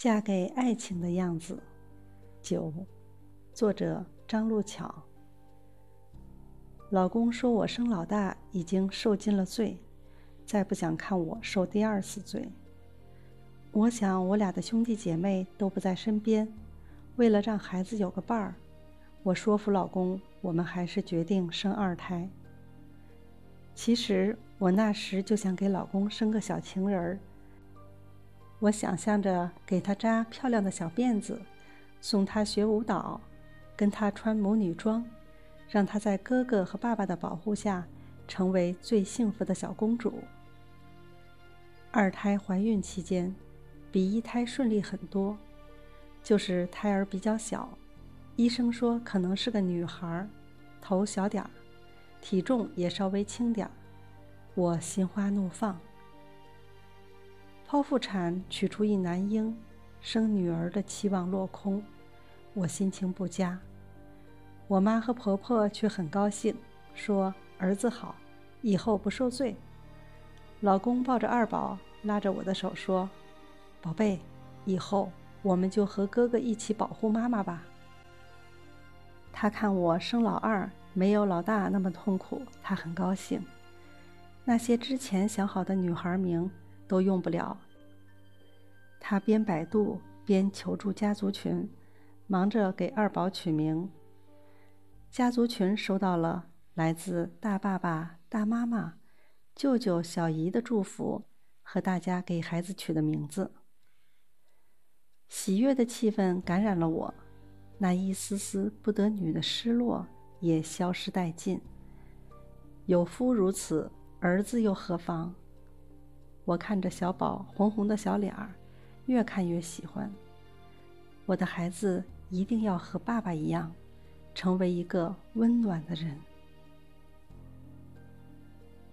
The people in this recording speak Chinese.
嫁给爱情的样子。九，作者张路巧。老公说我生老大已经受尽了罪，再不想看我受第二次罪。我想我俩的兄弟姐妹都不在身边，为了让孩子有个伴儿，我说服老公，我们还是决定生二胎。其实我那时就想给老公生个小情人儿。我想象着给她扎漂亮的小辫子，送她学舞蹈，跟她穿母女装，让她在哥哥和爸爸的保护下，成为最幸福的小公主。二胎怀孕期间。比一胎顺利很多，就是胎儿比较小，医生说可能是个女孩，头小点儿，体重也稍微轻点儿，我心花怒放。剖腹产取出一男婴，生女儿的期望落空，我心情不佳。我妈和婆婆却很高兴，说儿子好，以后不受罪。老公抱着二宝，拉着我的手说。宝贝，以后我们就和哥哥一起保护妈妈吧。他看我生老二没有老大那么痛苦，他很高兴。那些之前想好的女孩名都用不了。他边百度边求助家族群，忙着给二宝取名。家族群收到了来自大爸爸、大妈妈、舅舅、小姨的祝福和大家给孩子取的名字。喜悦的气氛感染了我，那一丝丝不得女的失落也消失殆尽。有夫如此，儿子又何妨？我看着小宝红红的小脸儿，越看越喜欢。我的孩子一定要和爸爸一样，成为一个温暖的人。